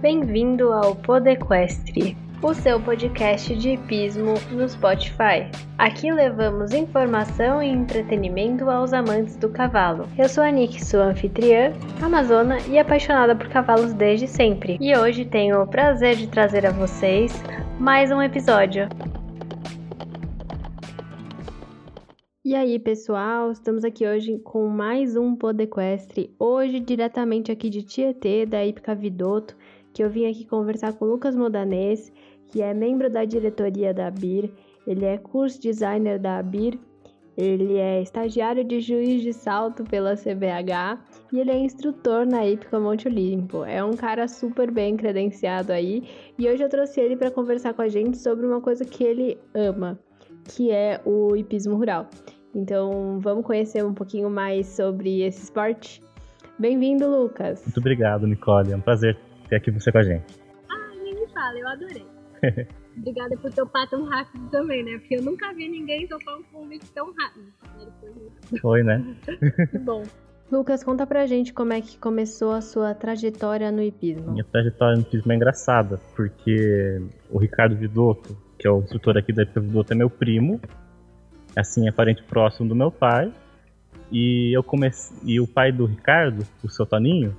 Bem-vindo ao Podequestre, o seu podcast de hipismo no Spotify. Aqui levamos informação e entretenimento aos amantes do cavalo. Eu sou a Nick, sua anfitriã, amazona e apaixonada por cavalos desde sempre. E hoje tenho o prazer de trazer a vocês mais um episódio. E aí, pessoal, estamos aqui hoje com mais um Podequestre, hoje diretamente aqui de Tietê, da Ípica Vidoto, que eu vim aqui conversar com o Lucas Modanês, que é membro da diretoria da ABIR, ele é curso designer da ABIR, ele é estagiário de juiz de salto pela CBH e ele é instrutor na Ípica Monte Olimpo. É um cara super bem credenciado aí e hoje eu trouxe ele para conversar com a gente sobre uma coisa que ele ama, que é o hipismo rural. Então vamos conhecer um pouquinho mais sobre esse esporte? Bem-vindo, Lucas! Muito obrigado, Nicole. É um prazer ter aqui você com a gente. Ah, nem me fala, eu adorei. Obrigada por topar tão rápido também, né? Porque eu nunca vi ninguém topar um convite tão rápido. Foi, né? Muito bom. Lucas, conta pra gente como é que começou a sua trajetória no hipismo. Minha trajetória no hipismo é engraçada, porque o Ricardo Vidotto, que é o instrutor aqui da Hipismo Vidotto, é meu primo. Assim, é parente próximo do meu pai. E eu comecei. E o pai do Ricardo, o seu Toninho,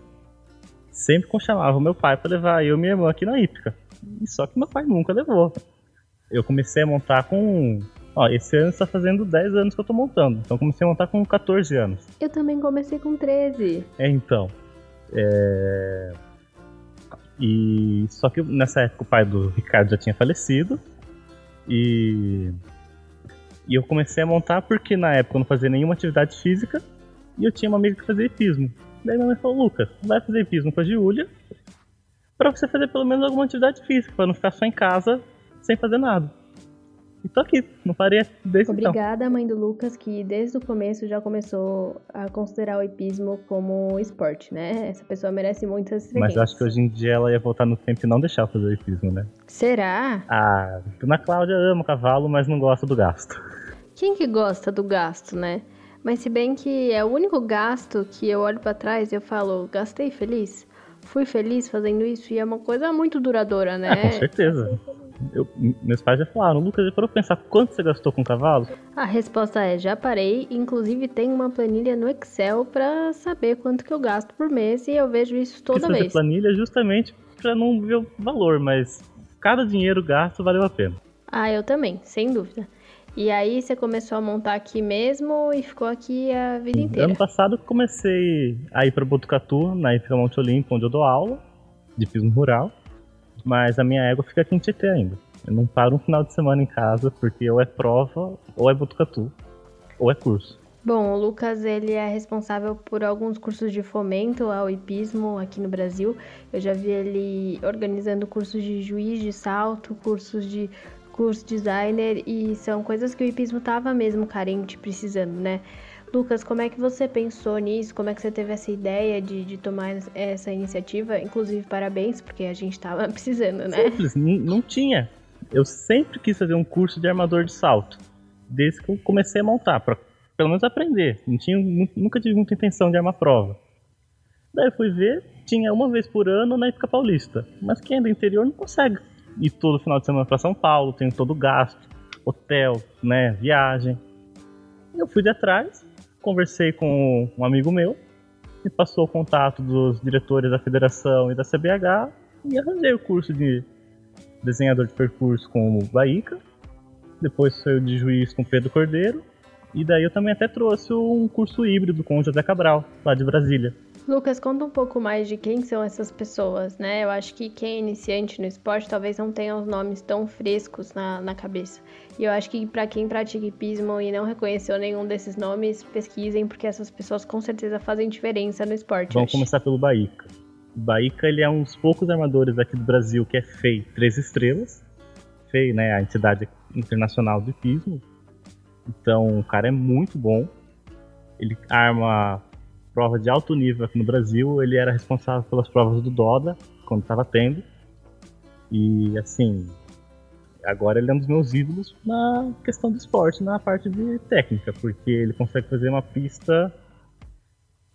sempre chamava meu pai para levar eu e minha irmã aqui na hípica. Só que meu pai nunca levou. Eu comecei a montar com. Ó, esse ano está fazendo 10 anos que eu tô montando. Então comecei a montar com 14 anos. Eu também comecei com 13. É, então. É... E só que nessa época o pai do Ricardo já tinha falecido. E e eu comecei a montar porque na época eu não fazia nenhuma atividade física e eu tinha uma amiga que fazia hipismo. Daí minha mãe falou: Lucas, vai fazer hipismo com a Giulia para você fazer pelo menos alguma atividade física, para não ficar só em casa sem fazer nada. E tô aqui, não parei desde então. Obrigada, então. mãe do Lucas, que desde o começo já começou a considerar o hipismo como esporte, né? Essa pessoa merece muitas estrelas. Mas eu acho que hoje em dia ela ia voltar no tempo e não deixar fazer o hipismo, né? Será? Ah, Dona Cláudia ama cavalo, mas não gosta do gasto. Quem que gosta do gasto, né? Mas se bem que é o único gasto que eu olho para trás e eu falo, gastei feliz? Fui feliz fazendo isso? E é uma coisa muito duradoura, né? É, com certeza. Eu, meus pais já falaram, Lucas, já parou pensar quanto você gastou com cavalo? A resposta é, já parei. Inclusive tem uma planilha no Excel para saber quanto que eu gasto por mês e eu vejo isso toda Precisa vez. planilha justamente para não ver o valor, mas cada dinheiro gasto valeu a pena. Ah, eu também, sem dúvida. E aí você começou a montar aqui mesmo e ficou aqui a vida inteira? Ano passado comecei a ir para Botucatu, na IFCA Monte Olimpo, onde eu dou aula de pismo rural. Mas a minha égua fica aqui em Tietê ainda. Eu não paro um final de semana em casa, porque ou é prova, ou é Botucatu, ou é curso. Bom, o Lucas ele é responsável por alguns cursos de fomento ao hipismo aqui no Brasil. Eu já vi ele organizando cursos de juiz de salto, cursos de curso designer e são coisas que o hipismo tava mesmo carente, precisando, né? Lucas, como é que você pensou nisso? Como é que você teve essa ideia de, de tomar essa iniciativa? Inclusive, parabéns, porque a gente tava precisando, né? Simples, não tinha. Eu sempre quis fazer um curso de armador de salto, desde que eu comecei a montar, para pelo menos aprender. Não tinha, nunca tive muita intenção de armar prova. Daí eu fui ver, tinha uma vez por ano na época paulista. Mas quem é do interior não consegue ir todo final de semana para São Paulo, tem todo o gasto, hotel, né, viagem. Eu fui de atrás, conversei com um amigo meu, me passou o contato dos diretores da federação e da CBH e arranjei o curso de desenhador de percurso com o Baíca. Depois foi o de juiz com Pedro Cordeiro. E daí eu também até trouxe um curso híbrido com o José Cabral, lá de Brasília. Lucas, conta um pouco mais de quem são essas pessoas, né? Eu acho que quem é iniciante no esporte talvez não tenha os nomes tão frescos na, na cabeça. E eu acho que para quem pratica hipismo e não reconheceu nenhum desses nomes, pesquisem, porque essas pessoas com certeza fazem diferença no esporte. Vamos começar pelo Baíca. O Baíca ele é um dos poucos armadores aqui do Brasil que é FEI três estrelas. FEI, né, a entidade internacional do hipismo. Então, o cara é muito bom. Ele arma prova de alto nível aqui no Brasil, ele era responsável pelas provas do Doda, quando estava tendo. E assim, agora ele é um dos meus ídolos na questão do esporte, na parte de técnica, porque ele consegue fazer uma pista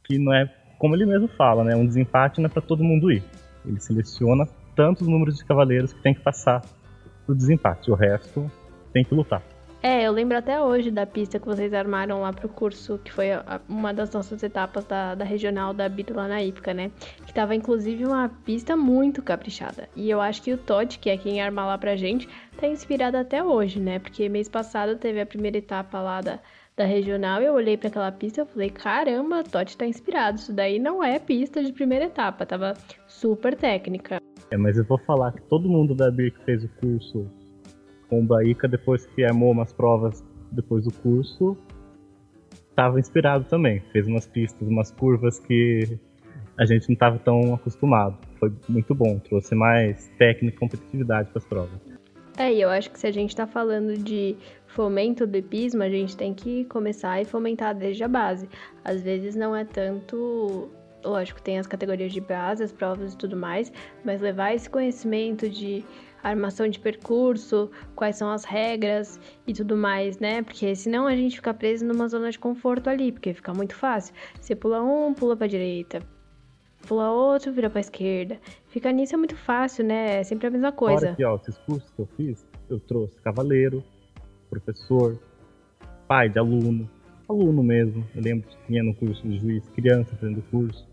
que não é, como ele mesmo fala, né, um desempate não é para todo mundo ir. Ele seleciona tantos números de cavaleiros que tem que passar pro desempate. O resto tem que lutar. É, eu lembro até hoje da pista que vocês armaram lá pro curso, que foi uma das nossas etapas da, da regional da BIT lá na IPCA, né? Que tava inclusive uma pista muito caprichada. E eu acho que o Todd, que é quem arma lá pra gente, tá inspirado até hoje, né? Porque mês passado teve a primeira etapa lá da, da regional e eu olhei para aquela pista e falei, caramba, Totti tá inspirado. Isso daí não é pista de primeira etapa, tava super técnica. É, mas eu vou falar que todo mundo da BIR que fez o curso com Baíca, depois que armou umas provas depois do curso, estava inspirado também. Fez umas pistas, umas curvas que a gente não estava tão acostumado. Foi muito bom, trouxe mais técnica e competitividade para as provas. É, e eu acho que se a gente está falando de fomento do hipismo, a gente tem que começar e fomentar desde a base. Às vezes não é tanto lógico, tem as categorias de base, as provas e tudo mais, mas levar esse conhecimento de armação de percurso, quais são as regras e tudo mais, né? Porque senão a gente fica preso numa zona de conforto ali, porque fica muito fácil. Você pula um, pula pra direita. Pula outro, vira pra esquerda. Fica nisso é muito fácil, né? É sempre a mesma coisa. Olha aqui, ó, esses cursos que eu fiz, eu trouxe cavaleiro, professor, pai de aluno, aluno mesmo. Eu lembro que tinha no curso de juiz, criança fazendo curso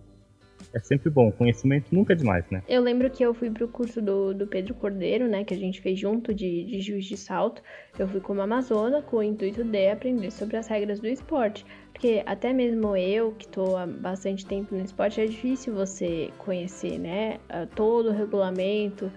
é sempre bom. Conhecimento nunca é demais, né? Eu lembro que eu fui pro curso do, do Pedro Cordeiro, né? Que a gente fez junto de, de juiz de salto. Eu fui como Amazona com o intuito de aprender sobre as regras do esporte. Porque até mesmo eu, que tô há bastante tempo no esporte, é difícil você conhecer, né? Todo o regulamento.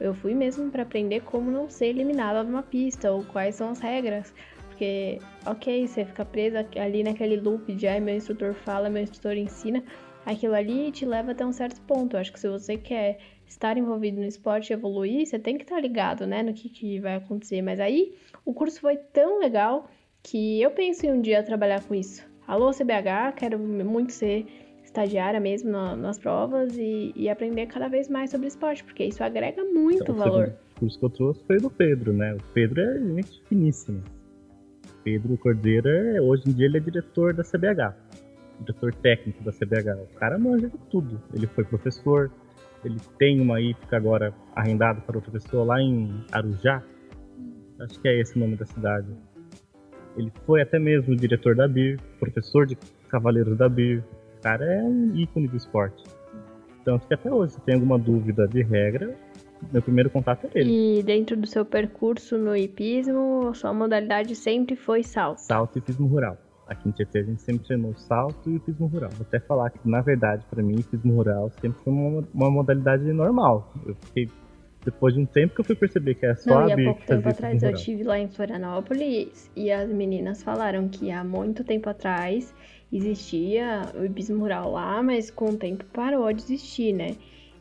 Eu fui mesmo para aprender como não ser eliminado numa pista ou quais são as regras. Porque, ok, você fica preso ali naquele loop de ai, meu instrutor fala, meu instrutor ensina, aquilo ali te leva até um certo ponto. Eu acho que se você quer estar envolvido no esporte e evoluir, você tem que estar ligado, né, no que, que vai acontecer. Mas aí, o curso foi tão legal que eu penso em um dia trabalhar com isso. Alô, CBH, quero muito ser estagiária mesmo na, nas provas e, e, aprender cada vez mais sobre esporte, porque isso agrega muito então, valor. O curso que eu trouxe foi do Pedro, né? O Pedro é gente finíssima. Pedro Cordeira, hoje em dia, ele é diretor da CBH diretor técnico da CBH. O cara manja de tudo. Ele foi professor, ele tem uma IFCA agora arrendada para outra pessoa lá em Arujá. Acho que é esse o nome da cidade. Ele foi até mesmo diretor da BIR, professor de Cavaleiros da BIR. O cara é um ícone do esporte. Tanto que até hoje, se tem alguma dúvida de regra, meu primeiro contato é ele. E dentro do seu percurso no hipismo, sua modalidade sempre foi salto? Salto e hipismo rural. Aqui em Tietê a gente sempre treinou o salto e o pismo rural. Vou até falar que, na verdade, para mim, o pismo rural sempre foi uma, uma modalidade normal. Eu fiquei depois de um tempo que eu fui perceber que é só Não, a e há pouco tempo atrás eu estive lá em Florianópolis e as meninas falaram que há muito tempo atrás existia o hipismo rural lá, mas com o tempo parou de existir, né?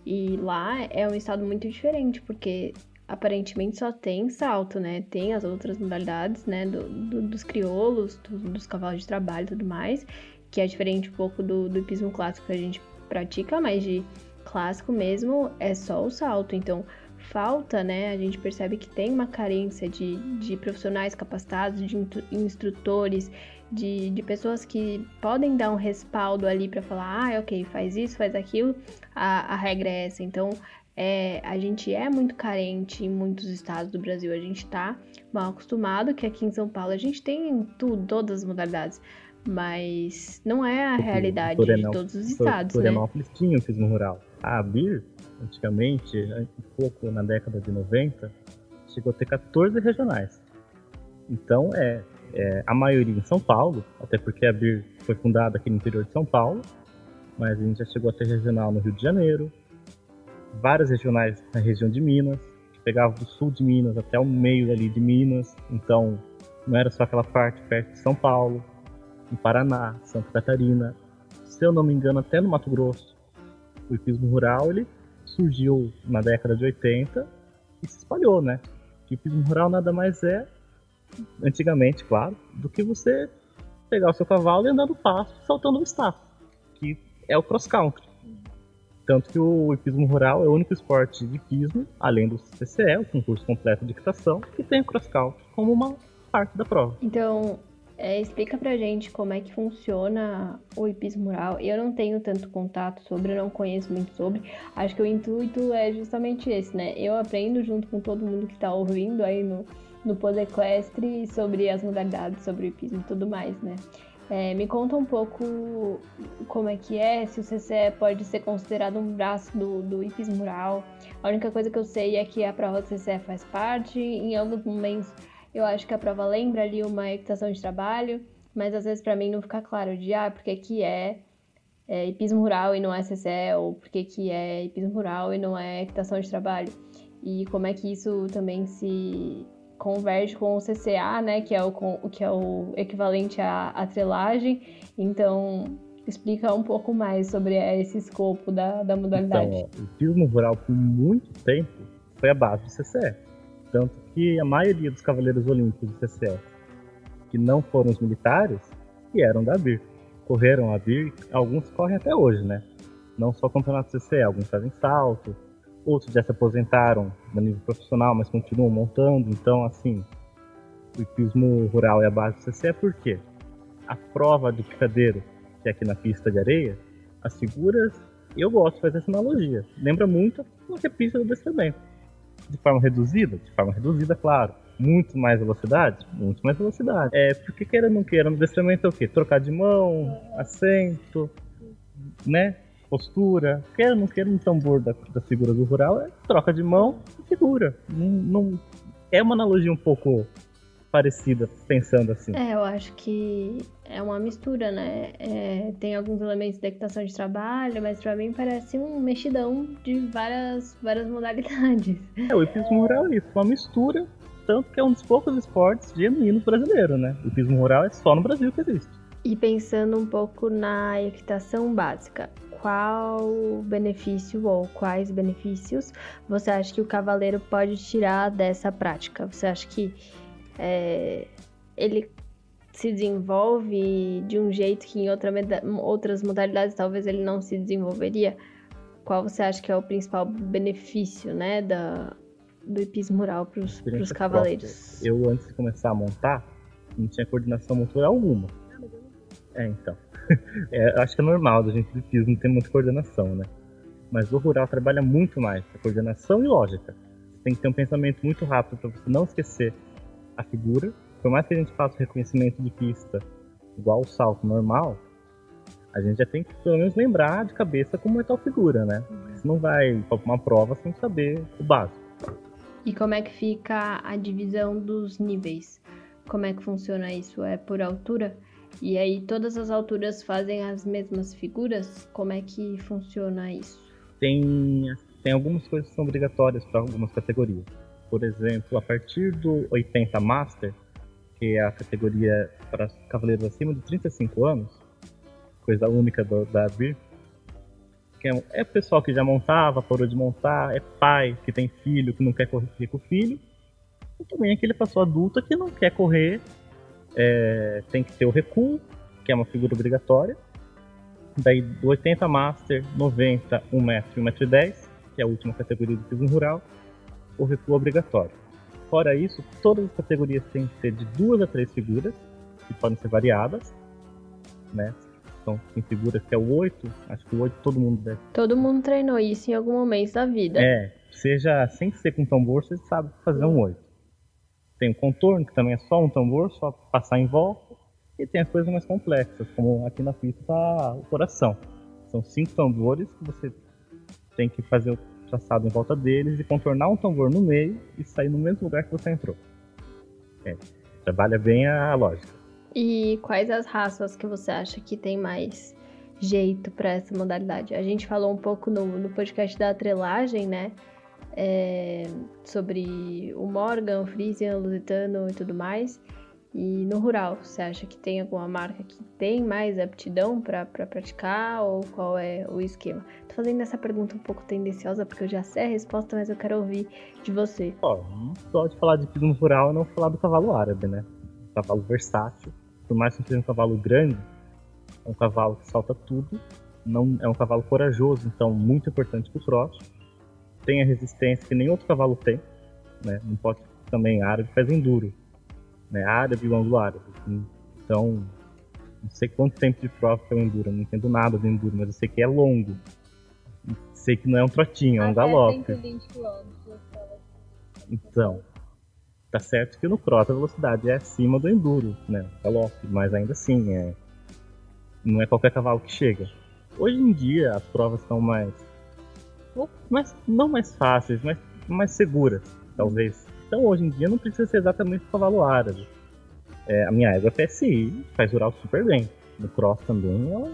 E lá é um estado muito diferente, porque aparentemente só tem salto, né? Tem as outras modalidades, né? Do, do, dos crioulos, do, dos cavalos de trabalho e tudo mais, que é diferente um pouco do, do hipismo clássico que a gente pratica, mas de clássico mesmo é só o salto. Então, falta, né? A gente percebe que tem uma carência de, de profissionais capacitados, de instrutores, de, de pessoas que podem dar um respaldo ali para falar, ah, ok, faz isso, faz aquilo, a, a regra é essa. Então, é, a gente é muito carente em muitos estados do Brasil. A gente tá mal acostumado que aqui em São Paulo a gente tem tudo, todas as modalidades. Mas não é a realidade de todos os estados, Florianópolis né? tinha o turismo rural. A ABIR, antigamente, um pouco na década de 90, chegou a ter 14 regionais. Então, é, é a maioria em São Paulo, até porque a ABIR foi fundada aqui no interior de São Paulo, mas a gente já chegou a ter regional no Rio de Janeiro, várias regionais na região de Minas, que pegavam do sul de Minas até o meio ali de Minas, então não era só aquela parte perto de São Paulo, no Paraná, Santa Catarina, se eu não me engano até no Mato Grosso. O hipismo rural ele surgiu na década de 80 e se espalhou, né? O hipismo rural nada mais é, antigamente, claro, do que você pegar o seu cavalo e andar no saltando um staff, que é o cross country. Tanto que o hipismo rural é o único esporte de hipismo, além do CCE, o concurso completo de equitação, que tem o cross como uma parte da prova. Então, É, explica pra gente como é que funciona o hipismo rural. Eu não tenho tanto contato sobre, eu não conheço muito sobre. Acho que o intuito é justamente esse, né? Eu aprendo junto com todo mundo que tá ouvindo aí no, no Podequestre sobre as modalidades, sobre o hipismo e tudo mais, né? É, me conta um pouco como é que é, se o CCE pode ser considerado um braço do, do hipismo rural. A única coisa que eu sei é que a prova do CCE faz parte, em alguns momentos eu acho que a prova lembra ali uma equitação de trabalho, mas às vezes para mim não fica claro de ah, porque que é, é hipismo rural e não é CCE, ou porque que é hipismo rural e não é equitação de trabalho. E como é que isso também se converge com o CCA, né, que é o, que é o equivalente à atrelagem. Então, explica um pouco mais sobre esse escopo da, da modalidade. Então, o turismo rural, por muito tempo, foi a base do CCE. Tanto que a maioria dos cavaleiros olímpicos do CCE, que não foram os militares, que eram da BIR. Correram a BIR, alguns correm até hoje, né? Não só o campeonato CCE, alguns fazem salto, outros já se aposentaram no nível profissional, mas continuam montando. Então, assim, o hipismo rural é a base do CC, por quê? A prova do picadeiro, que é aqui na pista de areia, as figuras, eu gosto de fazer essa analogia. Lembra muito uma pista do adestramento. De forma reduzida? De forma reduzida, claro. Muito mais velocidade? Muito mais velocidade. É, porque queira ou não queira, no adestramento é o quê? Trocar de mão, assento, né? Postura. Quer ou não quer um tambor da, da figura do rural, é troca de mão e figura. Não, não, é uma analogia um pouco parecida, pensando assim. É, eu acho que é uma mistura, né? É, tem alguns elementos da equitação de trabalho, mas pra mim parece um mexidão de várias, várias modalidades. É, o hipismo rural é isso, uma mistura, tanto que é um dos poucos esportes genuínos brasileiros, né? O hipismo rural é só no Brasil que existe. E pensando um pouco na equitação básica, qual benefício ou quais benefícios você acha que o cavaleiro pode tirar dessa prática? Você acha que é, ele se desenvolve de um jeito que em outra, outras modalidades talvez ele não se desenvolveria? Qual você acha que é o principal benefício, né, da, do hipismo mural para os cavaleiros? Eu, antes de começar a montar, não tinha coordenação motora alguma. É, então. é, acho que é normal da gente de piso não ter muita coordenação, né? Mas o rural trabalha muito mais a coordenação e lógica. Você tem que ter um pensamento muito rápido para você não esquecer a figura. Por mais que a gente faça o reconhecimento de pista igual o salto normal, a gente já tem que pelo menos lembrar de cabeça como é tal figura, né? Você não vai para uma prova sem saber o básico. E como é que fica a divisão dos níveis? Como é que funciona isso? É por altura? E aí todas as alturas fazem as mesmas figuras? Como é que funciona isso? Tem, tem algumas coisas que são obrigatórias para algumas categorias. Por exemplo, a partir do 80 Master, que é a categoria para cavaleiros acima de 35 anos, coisa única do, da BIR, que é, é pessoal que já montava, parou de montar, é pai que tem filho, que não quer correr com o filho, e também aquele pessoal adulto que não quer correr é, tem que ter o recuo, que é uma figura obrigatória. Daí do 80 Master, 90, 1 metro e 1 metro e 10, que é a última categoria do piso rural, o recuo obrigatório. Fora isso, todas as categorias têm que ser de duas a três figuras, que podem ser variadas, né? Então, tem figuras que é o 8, acho que o 8 todo mundo deve. Todo mundo treinou isso em algum momento da vida. É, seja sem ser com tambor, você sabe fazer um 8. Tem o contorno, que também é só um tambor, só passar em volta. E tem as coisas mais complexas, como aqui na pista está o coração. São cinco tambores que você tem que fazer o traçado em volta deles e contornar um tambor no meio e sair no mesmo lugar que você entrou. É, trabalha bem a lógica. E quais as raças que você acha que tem mais jeito para essa modalidade? A gente falou um pouco no, no podcast da atrelagem, né? É, sobre o Morgan, o Frisian, o Lusitano e tudo mais. E no rural, você acha que tem alguma marca que tem mais aptidão para pra praticar ou qual é o esquema? Tô fazendo essa pergunta um pouco tendenciosa porque eu já sei a resposta, mas eu quero ouvir de você. Ó, não pode falar de piso rural não falar do cavalo árabe, né? Cavalo versátil. Por mais que seja um cavalo grande, é um cavalo que salta tudo. Não, é um cavalo corajoso, então muito importante pro trote tem a resistência que nem outro cavalo tem, né? Não pode também árabe faz enduro, né? Árabe e o ângulo árabe. Então, não sei quanto tempo de prova que é o Enduro, não entendo nada do Enduro, mas eu sei que é longo. Sei que não é um trotinho, é um galope. 120 km. Então, tá certo que no Cross a velocidade é acima do Enduro, né? Galope, mas ainda assim, é... não é qualquer cavalo que chega. Hoje em dia as provas estão mais, mais não mais fáceis, mas mais seguras, talvez. Então hoje em dia não precisa ser exatamente o cavalo árabe. É, a minha égua PSI faz rural super bem. No cross também ela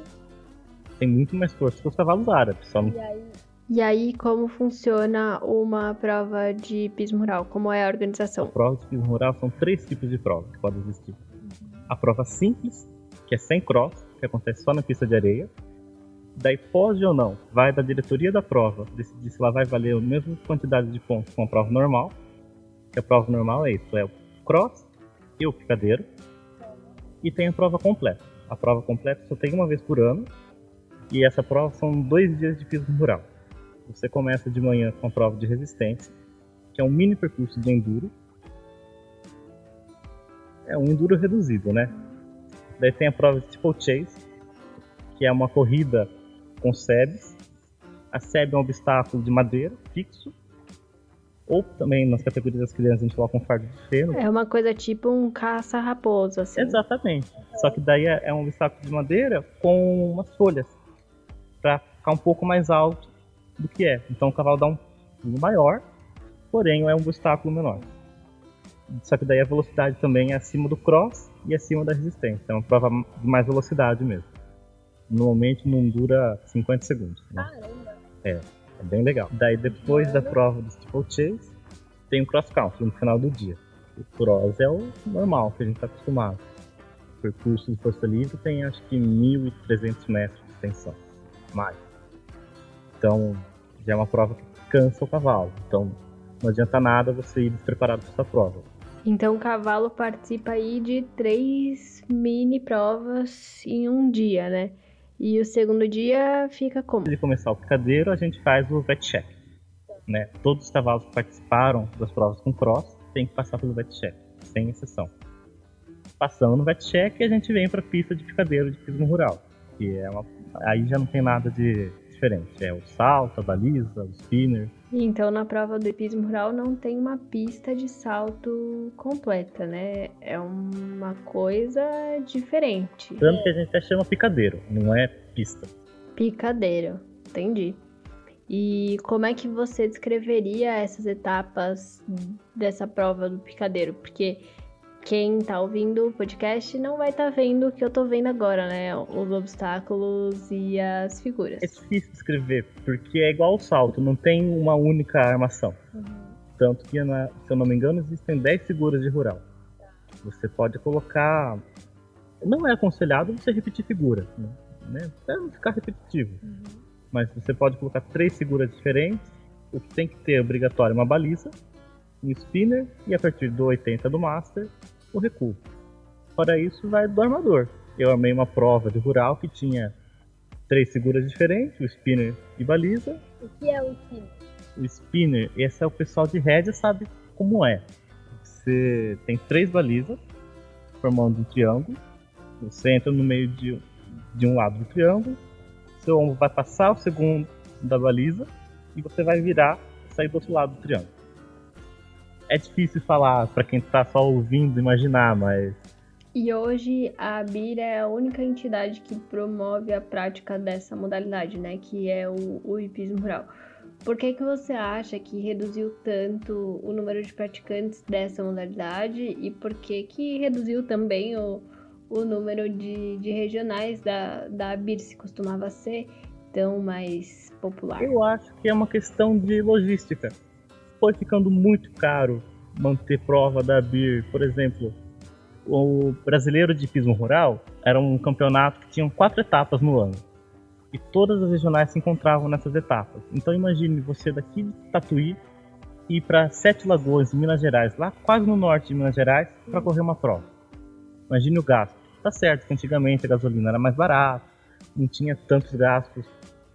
tem muito mais força que os cavalos árabes. Só E aí, E aí, como funciona uma prova de pismo rural? Como é a A organização? prova de pismo rural são três tipos de prova que podem existir. A prova simples, que é sem cross, que acontece só na pista de areia. Daí pode ou não, vai da diretoria da prova decidir se ela vai valer a mesma quantidade de pontos com a prova normal. Que a prova normal é isso, é o cross e o picadeiro. E tem a prova completa. A prova completa só tem uma vez por ano. E essa prova são dois dias de pismo rural. Você começa de manhã com a prova de resistência, que é um mini percurso de enduro. É um enduro reduzido, né? Daí tem a prova de steeplechase, que é uma corrida com sebes. A sebe é um obstáculo de madeira fixo. Ou também nas categorias das crianças a gente coloca um fardo de feno. É uma coisa tipo um caça-raposo, assim. Exatamente. Só que daí é é um obstáculo de madeira com umas folhas. Pra ficar um pouco mais alto do que é. Então o cavalo dá um pulo maior, porém é um obstáculo menor. Só que daí a velocidade também é acima do cross e acima da resistência. É uma prova de mais velocidade mesmo. Normalmente não dura 50 segundos. Né? caramba. É bem legal. Daí depois da prova do steeplechase, tem o cross country no final do dia. O cross é o normal que a gente está acostumado. O percurso de força livre tem acho que 1.300 metros de extensão. Mais. Então já é uma prova que cansa o cavalo. Então não adianta nada você ir despreparado para essa prova. Então o cavalo participa aí de três mini provas em um dia, né? E o segundo dia fica como? Antes de começar o picadeiro, a gente faz o vet check. Né? Todos os cavalos que participaram das provas com cross têm que passar pelo vet check, sem exceção. Passando no vet check, a gente vem para a pista de picadeiro de pismo rural, que é uma... aí já não tem nada de diferente. É o salto, a baliza, o spinner. Então na prova do hipismo rural não tem uma pista de salto completa, né? É uma coisa diferente. Tanto que a gente até chama picadeiro, não é pista. Picadeiro, entendi. E como é que você descreveria essas etapas dessa prova do picadeiro? Porque quem tá ouvindo o podcast não vai estar vendo o que eu tô vendo agora, né? Os obstáculos e as figuras. É difícil escrever, porque é igual ao salto, não tem uma única armação. Tanto que, se eu não me engano, existem 10 figuras de rural. Você pode colocar. Não é aconselhado você repetir figura, né? né? Pra não ficar repetitivo. Mas você pode colocar três figuras diferentes. O que tem que ter obrigatório é uma baliza, um spinner e a partir do 80 do master, o recuo. Fora isso, vai do armador. Eu armei uma prova de rural que tinha três figuras diferentes, o spinner e baliza, O que é o time? o spinner, esse é o pessoal de rédea sabe como é. Você tem três balizas formando um triângulo. Você entra no meio de, de um lado do triângulo. Seu ombro vai passar o segundo da baliza e você vai virar e sair do outro lado do triângulo. É difícil falar para quem tá só ouvindo imaginar, mas E hoje a BIR é a única entidade que promove a prática dessa modalidade, né? Que é o, o hipismo rural. Por que, que você acha que reduziu tanto o número de praticantes dessa modalidade e por que, que reduziu também o, o número de, de regionais da, da BIR, se costumava ser tão mais popular? Eu acho que é uma questão de logística. Foi ficando muito caro manter prova da BIR, por exemplo. O brasileiro de pismo rural era um campeonato que tinha quatro etapas no ano. E todas as regionais se encontravam nessas etapas. Então imagine você daqui de Tatuí ir para Sete Lagoas, Minas Gerais, lá quase no norte de Minas Gerais, para correr uma prova. Imagine o gasto. Tá certo que antigamente a gasolina era mais barata, não tinha tantos gastos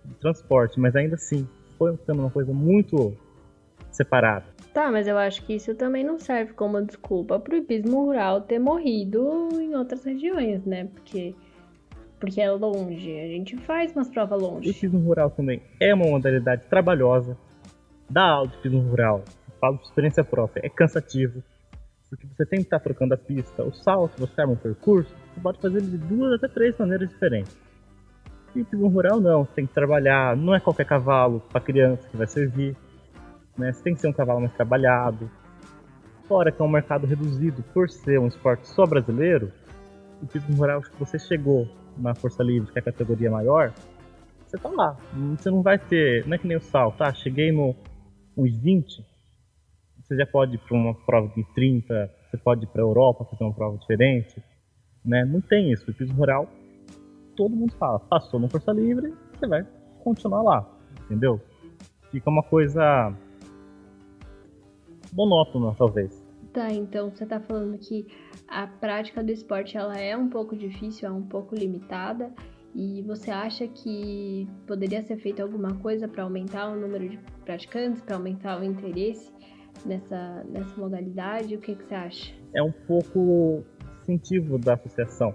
de transporte, mas ainda assim foi ficando uma coisa muito separada. Tá, mas eu acho que isso também não serve como desculpa pro hipismo rural ter morrido em outras regiões, né? Porque, porque é longe. A gente faz umas provas O longe. hipismo rural também é uma modalidade trabalhosa. Dar aula de hipismo rural, falo por experiência própria, é cansativo. Porque você tem que estar trocando a pista. O salto, você arma um percurso, você pode fazer de duas até três maneiras diferentes. E hipismo rural não, você tem que trabalhar, não é qualquer cavalo para criança que vai servir. Né? Você tem que ser um cavalo mais trabalhado. Fora que é um mercado reduzido por ser um esporte só brasileiro, o hipismo rural, que você chegou na Força Livre, que é a categoria maior, você tá lá. Você não vai ter. Não é que nem o sal, tá? Cheguei no uns 20, você já pode ir para uma prova de 30, você pode ir para a Europa fazer uma prova diferente. Né? Não tem isso. O hipismo rural, todo mundo fala, passou no Força Livre, você vai continuar lá. Entendeu? Fica uma coisa monótona, talvez. Tá, então você tá falando que a prática do esporte ela é um pouco difícil, é um pouco limitada. E você acha que poderia ser feito alguma coisa para aumentar o número de praticantes, para aumentar o interesse nessa, nessa modalidade? O que, que você acha? é um pouco incentivo da associação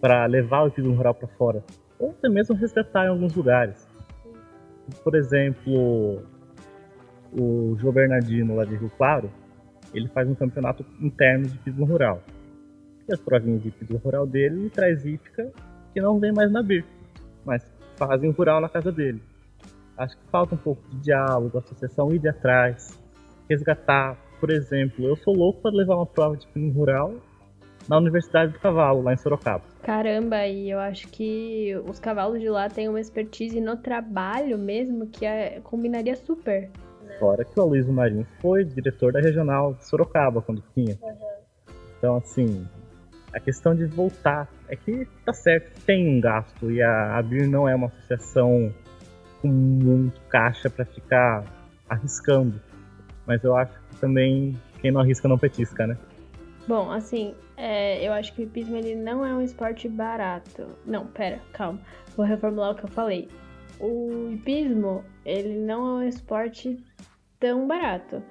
para levar o hipismo rural para fora, ou até mesmo resgatar em alguns lugares. Por exemplo, o João Bernardino lá de Rio Claro, ele faz um campeonato interno de hipismo rural. E as provinhas de hipismo rural dele ele traz hípica que não vem mais na BIR, mas fazem rural na casa dele. Acho que falta um pouco de diálogo, associação ir de atrás, resgatar. Por exemplo, eu sou louco para levar uma prova de hipismo rural na Universidade do Cavalo, lá em Sorocaba. Caramba, e eu acho que os cavalos de lá têm uma expertise no trabalho mesmo que é- combinaria super. Fora que o Aloysio Marins foi diretor da regional de Sorocaba quando tinha. Então, assim, a questão de voltar é que tá certo, tem um gasto e a ABIR não é uma associação com muito caixa para ficar arriscando. Mas eu acho que também quem não arrisca não petisca, né? Bom, assim, é, eu acho que o hipismo ele não é um esporte barato. Não, pera, calma. Vou reformular o que eu falei. O hipismo, ele não é um esporte tão barato.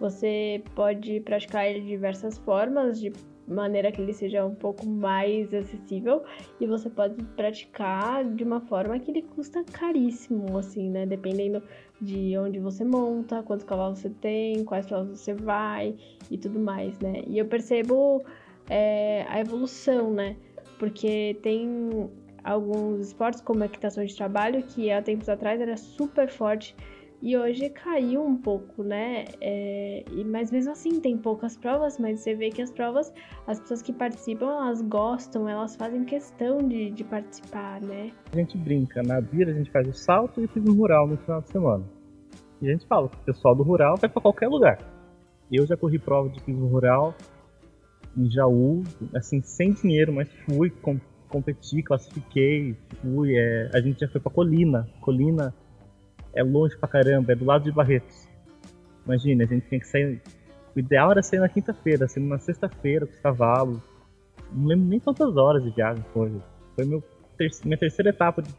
Você pode praticar ele de diversas formas, de maneira que ele seja um pouco mais acessível, e você pode praticar de uma forma que ele custa caríssimo, assim, né? Dependendo de onde você monta, quantos cavalos você tem, quais cavalos você vai e tudo mais, né? E eu percebo é, a evolução, né? Porque tem alguns esportes, como a equitação de trabalho, que há tempos atrás era super forte e hoje caiu um pouco, né? É, mas mesmo assim tem poucas provas, mas você vê que as provas, as pessoas que participam, elas gostam, elas fazem questão de, de participar, né? A gente brinca, na Bira a gente faz o salto e o hipismo rural no final de semana. E a gente fala o pessoal do rural vai para qualquer lugar. Eu já corri prova de hipismo rural em Jaú, assim, sem dinheiro, mas fui, com, competi, classifiquei, fui. É, a gente já foi pra Colina. Colina é longe pra caramba, é do lado de Barretos. Imagina, a gente tem que sair. O ideal era sair na quinta-feira, saindo na sexta-feira com os cavalos. Não lembro nem quantas horas de viagem foi. Foi meu ter- minha terceira etapa de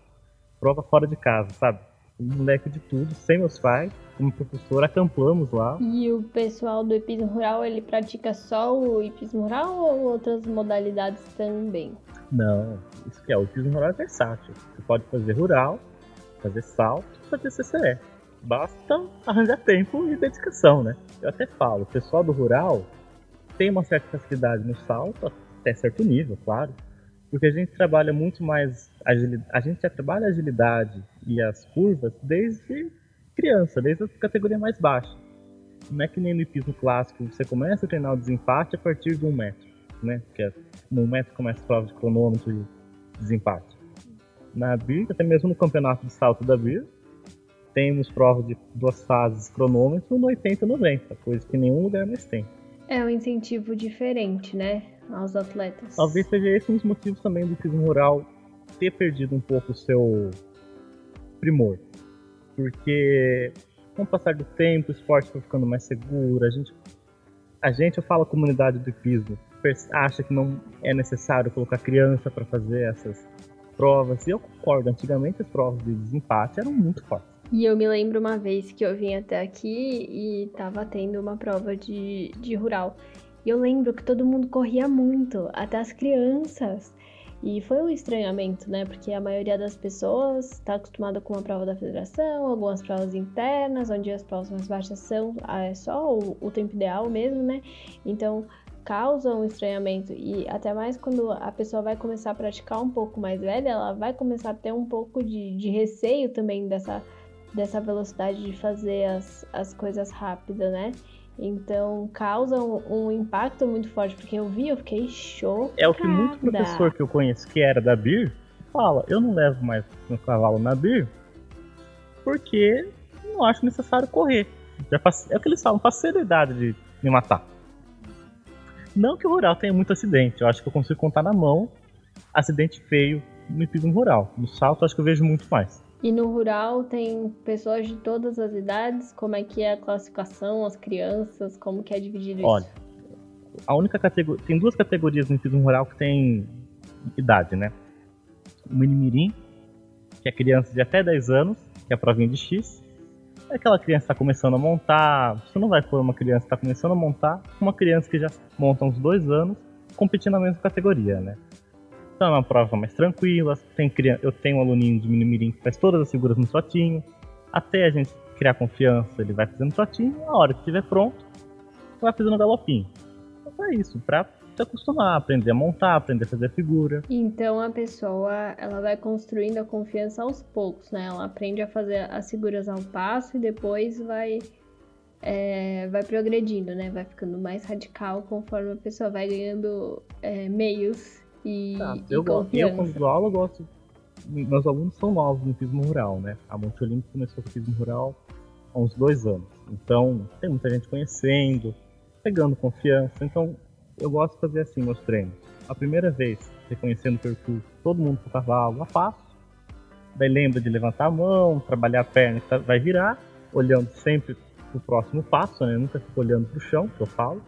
prova fora de casa, sabe? Um moleque de tudo, sem meus pais, como professor, acampamos lá. E o pessoal do hipismo rural, ele pratica só o hipismo rural ou outras modalidades também? Não, isso que é, o hipismo rural é versátil. Você pode fazer rural, fazer salto, fazer CCE. Basta arranjar tempo e dedicação, né? Eu até falo, o pessoal do rural tem uma certa facilidade no salto, até certo nível, claro. Porque a gente trabalha muito mais agilidade, a gente já trabalha a agilidade e as curvas desde criança, desde a categoria mais baixa. Não é que nem no hipismo clássico, você começa a treinar o desempate a partir de um metro, né? Que é, no metro começa a prova de cronômetro e desempate. Na BIR, até mesmo no campeonato de salto da BIR, temos prova de duas fases cronômetro no 80 e 90, coisa que nenhum lugar mais tem. É um incentivo diferente, né? Aos atletas. Talvez seja esse um dos motivos também do hipismo rural ter perdido um pouco o seu primor. Porque com o passar do tempo, o esporte foi ficando mais seguro, a gente, a gente eu falo a comunidade do hipismo, acha que não é necessário colocar criança para fazer essas provas, e eu concordo, antigamente as provas de desempate eram muito fortes. E eu me lembro uma vez que eu vim até aqui e tava tendo uma prova de, de rural. E eu lembro que todo mundo corria muito, até as crianças. E foi um estranhamento, né? Porque a maioria das pessoas está acostumada com a prova da federação, algumas provas internas, onde as provas mais baixas são ah, é só o, o tempo ideal mesmo, né? Então causa um estranhamento e até mais quando a pessoa vai começar a praticar um pouco mais velha, ela vai começar a ter um pouco de, de receio também dessa, dessa velocidade de fazer as, as coisas rápidas, né? Então causa um, um, impacto muito forte, porque eu vi, eu fiquei chocada. É o que muito professor que eu conheço que era da BIR fala, eu não levo mais meu cavalo na BIR porque não acho necessário correr. Já é o que eles falam, facilidade de me matar. Não que o rural tenha muito acidente, eu acho que eu consigo contar na mão acidente feio no hipismo rural. No salto acho que eu vejo muito mais. E no rural tem pessoas de todas as idades? Como é que é a classificação, as crianças, como que é dividido Olha, isso? Olha, a única categoria, tem duas categorias no hipismo rural que tem idade, né? O minimirim, que é criança de até 10 anos, que é a provinha de X. É aquela criança está começando a montar, você não vai pôr uma criança que está começando a montar, uma criança que já monta uns dois anos, competindo na mesma categoria, né? Então é uma prova mais tranquila. Tem, eu tenho um aluninho de Minimirim que faz todas as figuras no trotinho. Até a gente criar confiança, ele vai fazendo trotinho. A hora que estiver pronto, vai fazendo galopinho. Então é isso, pra se acostumar, aprender a montar, aprender a fazer figura. Então a pessoa ela vai construindo a confiança aos poucos, né? Ela aprende a fazer as figuras ao passo e depois vai é, vai progredindo, né? Vai ficando mais radical conforme a pessoa vai ganhando é, meios e, tá, e eu, eu, quando dou aula, gosto. Meus alunos são novos no Fismo Rural, né? A Monte Olimpo começou com o Fismo Rural há uns dois anos. Então, tem muita gente conhecendo, pegando confiança. Então, eu gosto de fazer assim meus treinos. A primeira vez, reconhecendo o percurso, todo mundo com o cavalo a passo. Daí lembra de levantar a mão, trabalhar a perna que tá, vai virar, olhando sempre pro próximo passo, né? nunca fico olhando pro chão, que eu falo.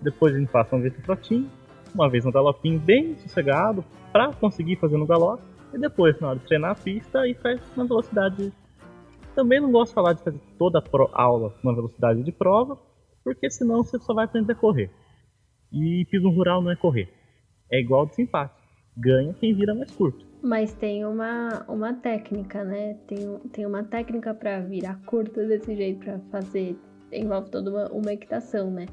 Depois a gente passa uma vez no trotinho, uma vez no galopinho bem sossegado para conseguir fazer no galope e depois na hora de treinar a pista e faz na velocidade. Também não gosto de falar de fazer toda a aula na velocidade de prova, porque senão você só vai aprender a correr. E piso rural não é correr. É igual desempate. Ganha quem vira mais curto. Mas tem uma, uma técnica, né? Tem, tem uma técnica para virar curto desse jeito, para fazer. Envolve toda uma, uma equitação, né?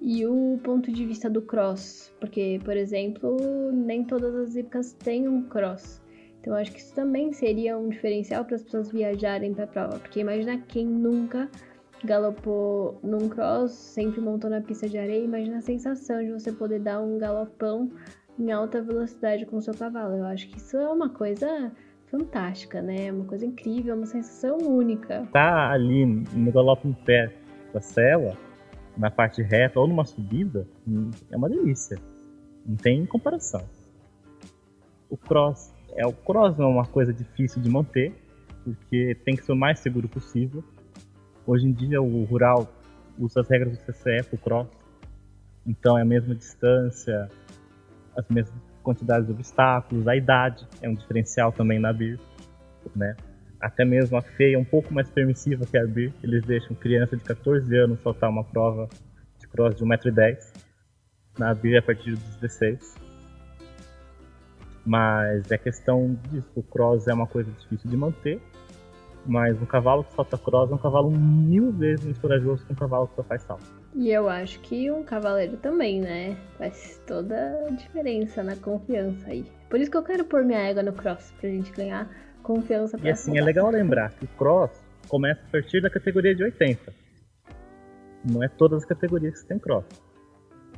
e o ponto de vista do cross, porque, por exemplo, nem todas as hípicas têm um cross. Então, acho que isso também seria um diferencial para as pessoas viajarem para a prova, porque imagina quem nunca galopou num cross, sempre montou na pista de areia, imagina a sensação de você poder dar um galopão em alta velocidade com o seu cavalo. Eu acho que isso é uma coisa fantástica, né? É uma coisa incrível, é uma sensação única. Tá ali no galope em pé da cela, na parte reta ou numa subida, hum, é uma delícia. Não tem comparação. O cross é o cross é uma coisa difícil de manter, porque tem que ser o mais seguro possível. Hoje em dia o rural usa as regras do CCF, o cross. Então é a mesma distância, as mesmas quantidades de obstáculos, a idade é um diferencial também na BIR, né? até mesmo a FEI é um pouco mais permissiva que a BIR. Eles deixam criança de 14 anos soltar uma prova de cross de 1,10m. Na BIR é a partir dos 16. Mas é questão disso. O cross é uma coisa difícil de manter. Mas um cavalo que solta cross é um cavalo mil vezes mais corajoso que um cavalo que só faz salto. E eu acho que um cavaleiro também, né? Faz toda a diferença na confiança aí. Por isso que eu quero pôr minha égua no cross, pra gente ganhar confiança E assim, é legal lembrar que o cross começa a partir da categoria de 80. Não é todas as categorias que tem cross.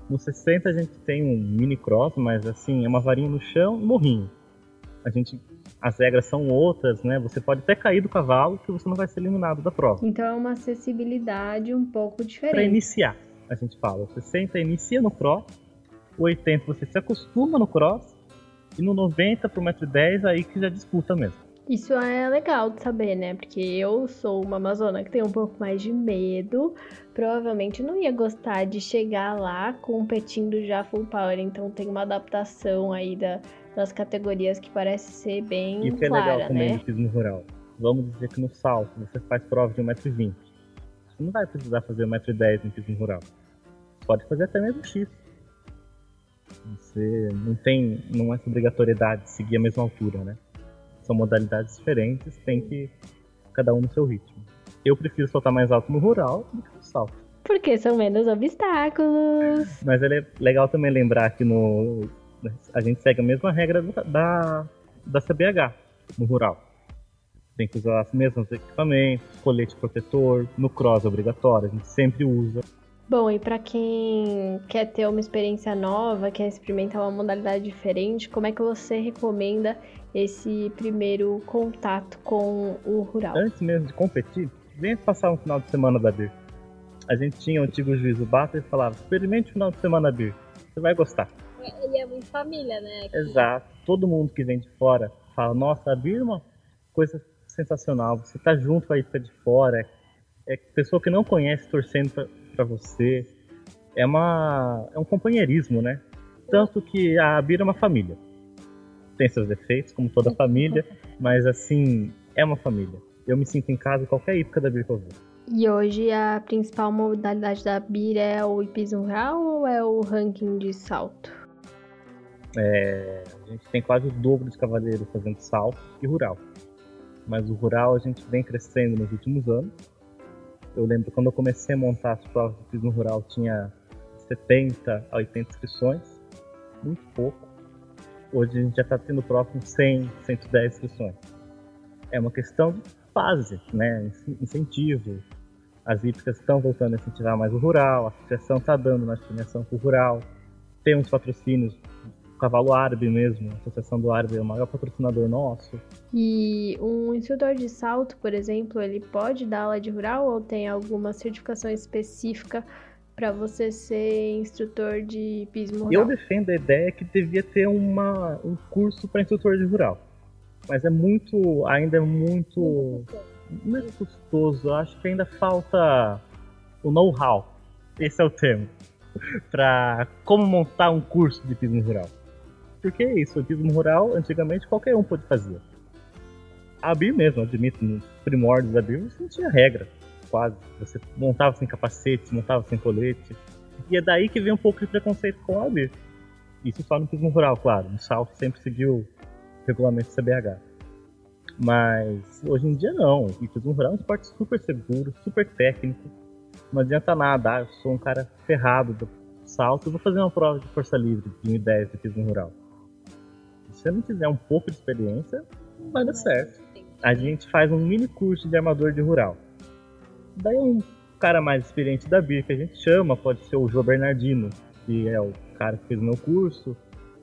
No 60 a gente tem um mini cross, mas assim, é uma varinha no chão e morrinho. A gente as regras são outras, né? Você pode até cair do cavalo que você não vai ser eliminado da prova. Então é uma acessibilidade um pouco diferente. Para iniciar, a gente fala, o 60 inicia no cross, o 80 você se acostuma no cross e no 90 pro 1,10m aí que já disputa mesmo. Isso é legal de saber, né? Porque eu sou uma amazona que tem um pouco mais de medo. Provavelmente não ia gostar de chegar lá competindo já full power. Então tem uma adaptação aí da, das categorias que parece ser bem Isso clara, é legal também né? do pismo rural. vamos dizer que no salto você faz prova de 1,20m. Você não vai precisar fazer 1,10m no piso rural. Você pode fazer até mesmo X. Você não tem não é essa obrigatoriedade de seguir a mesma altura, né? São modalidades diferentes, tem que cada um no seu ritmo. Eu prefiro soltar mais alto no rural do que no salto. Porque são menos obstáculos. Mas é legal também lembrar que no a gente segue a mesma regra da, da CBH no rural. Tem que usar os mesmos equipamentos, colete protetor, no cross é obrigatório, a gente sempre usa. Bom, e para quem quer ter uma experiência nova, quer experimentar uma modalidade diferente, como é que você recomenda esse primeiro contato com o rural? Antes mesmo de competir, venha passar um final de semana da BIR. A gente tinha o antigo juiz, o Bata, e falava: experimente o final de semana da BIR, você vai gostar. Ele é muito família, né? Aqui. Exato. Todo mundo que vem de fora fala: nossa, a BIR é uma coisa sensacional. Você tá junto aí, fica de fora. É pessoa que não conhece torcendo pra, para você. É, uma, é um companheirismo, né? Tanto que a Bira é uma família. Tem seus defeitos, como toda família, mas assim, é uma família. Eu me sinto em casa em qualquer época da Bira que eu vou. E hoje a principal modalidade da Bira é o hipismo rural ou é o ranking de salto? É, a gente tem quase o dobro de cavaleiros fazendo salto e rural. Mas o rural a gente vem crescendo nos últimos anos eu lembro quando eu comecei a montar as provas do turismo rural, tinha 70 a 80 inscrições, muito pouco. Hoje a gente já está tendo prova com 100, 110 inscrições. É uma questão de fase, né? incentivo. As hípicas estão voltando a incentivar mais o rural, a associação está dando mais premiação para o rural. Tem uns patrocínios Cavalo Árabe mesmo, a Associação do Árabe é o maior patrocinador nosso. E um instrutor de salto, por exemplo, ele pode dar aula de rural ou tem alguma certificação específica para você ser instrutor de pismo rural? Eu defendo a ideia que devia ter uma, um curso para instrutor de rural. Mas é muito, ainda é muito, muito é custoso. Acho que ainda falta o know-how. Esse é o termo. para como montar um curso de pismo rural. Porque é isso, o autismo rural, antigamente qualquer um pode fazer. A BIR mesmo, admito, nos primórdios da BIR você não tinha regra, quase. Você montava sem capacete, montava sem colete. E é daí que vem um pouco de preconceito com a BIR. Isso só no turismo rural, claro. No salto sempre seguiu o regulamento CBH. Mas hoje em dia não. O turismo rural é um esporte super seguro, super técnico. Não adianta nada, ah, eu sou um cara ferrado do salto, eu vou fazer uma prova de força livre de 1010 de turismo rural você não tiver um pouco de experiência, não vai dar certo. A gente faz um mini curso de armador de rural. Daí um cara mais experiente da BIR que a gente chama, pode ser o João Bernardino, que é o cara que fez o meu curso.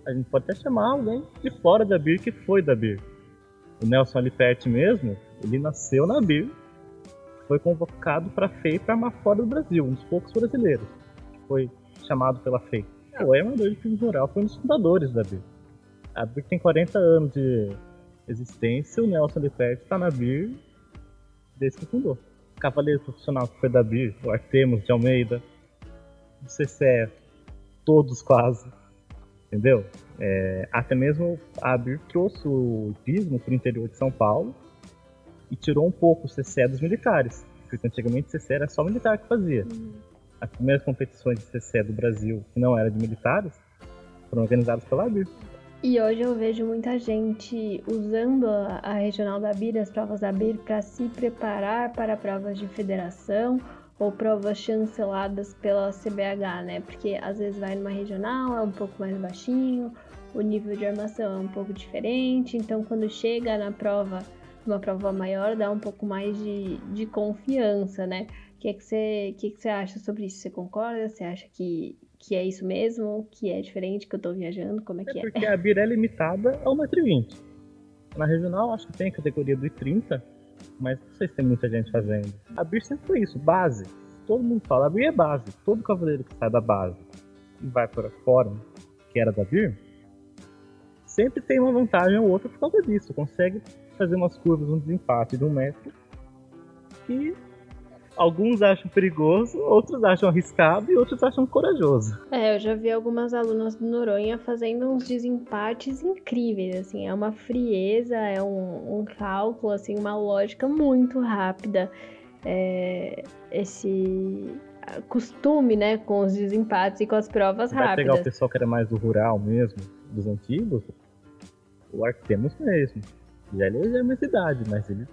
A gente pode até chamar alguém de fora da BIR que foi da BIR. O Nelson Aliperte mesmo, ele nasceu na BIR, foi convocado para a FEI para armar fora do Brasil, um dos poucos brasileiros que foi chamado pela FEI. O armador de piso rural foi um dos fundadores da BIR. A BIR tem 40 anos de existência, o Nelson de Pérez está na BIR desde que fundou. Cavaleiro profissional que foi da BIR, o Artemus de Almeida, o CCE, todos quase, entendeu? É, até mesmo a BIR trouxe o hipismo para o interior de São Paulo e tirou um pouco o CCE dos militares, porque antigamente o CCE era só militar que fazia. Uhum. As primeiras competições de CCE do Brasil, que não eram de militares, foram organizadas pela BIR. E hoje eu vejo muita gente usando a, regional da BIR, as provas da BIR, para se preparar para provas de federação ou provas chanceladas pela CBH, né? Porque às vezes vai numa regional, é um pouco mais baixinho, o nível de armação é um pouco diferente, então quando chega na prova, uma prova maior, dá um pouco mais de, de confiança, né? O que, é que, você, que, é que você acha sobre isso? Você concorda? Você acha que, que é isso mesmo, que é diferente, que eu tô viajando, como é, é que é? Porque a BIR é limitada a 1,20m. Na regional acho que tem a categoria do 30 mas não sei se tem muita gente fazendo. A BIR sempre foi isso, base. Todo mundo fala, a BIR é base. Todo cavaleiro que sai da base e vai para fora, que era da BIR, sempre tem uma vantagem ou outra por causa disso. Consegue fazer umas curvas, um desempate de um metro que Alguns acham perigoso, outros acham arriscado e outros acham corajoso. É, eu já vi algumas alunas do Noronha fazendo uns desempates incríveis, assim, é uma frieza, é um, um cálculo, assim, uma lógica muito rápida. É, esse costume, né, com os desempates e com as provas Vai rápidas. pegar o pessoal que era mais do rural mesmo, dos antigos, o Artemus mesmo. Já ele já é mais idade, mas ele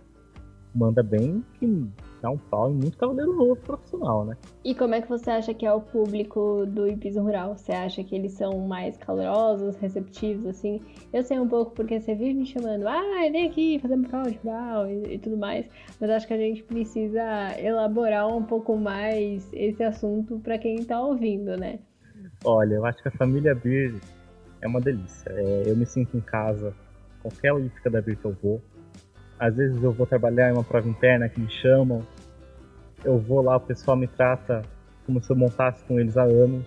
manda bem que dá um pau em muito cavaleiro novo profissional, né? E como é que você acha que é o público do hipismo rural? Você acha que eles são mais calorosos, receptivos, assim? Eu sei um pouco porque você vive me chamando, ah, vem aqui fazer uma prova de rural e, e tudo mais, mas acho que a gente precisa elaborar um pouco mais esse assunto para quem tá ouvindo, né? Olha, eu acho que a família Bir é uma delícia. É, eu me sinto em casa, qualquer olímpica da Bir que eu vou. Às vezes eu vou trabalhar em uma prova interna que me chamam. Eu vou lá, o pessoal me trata como se eu montasse com eles há anos.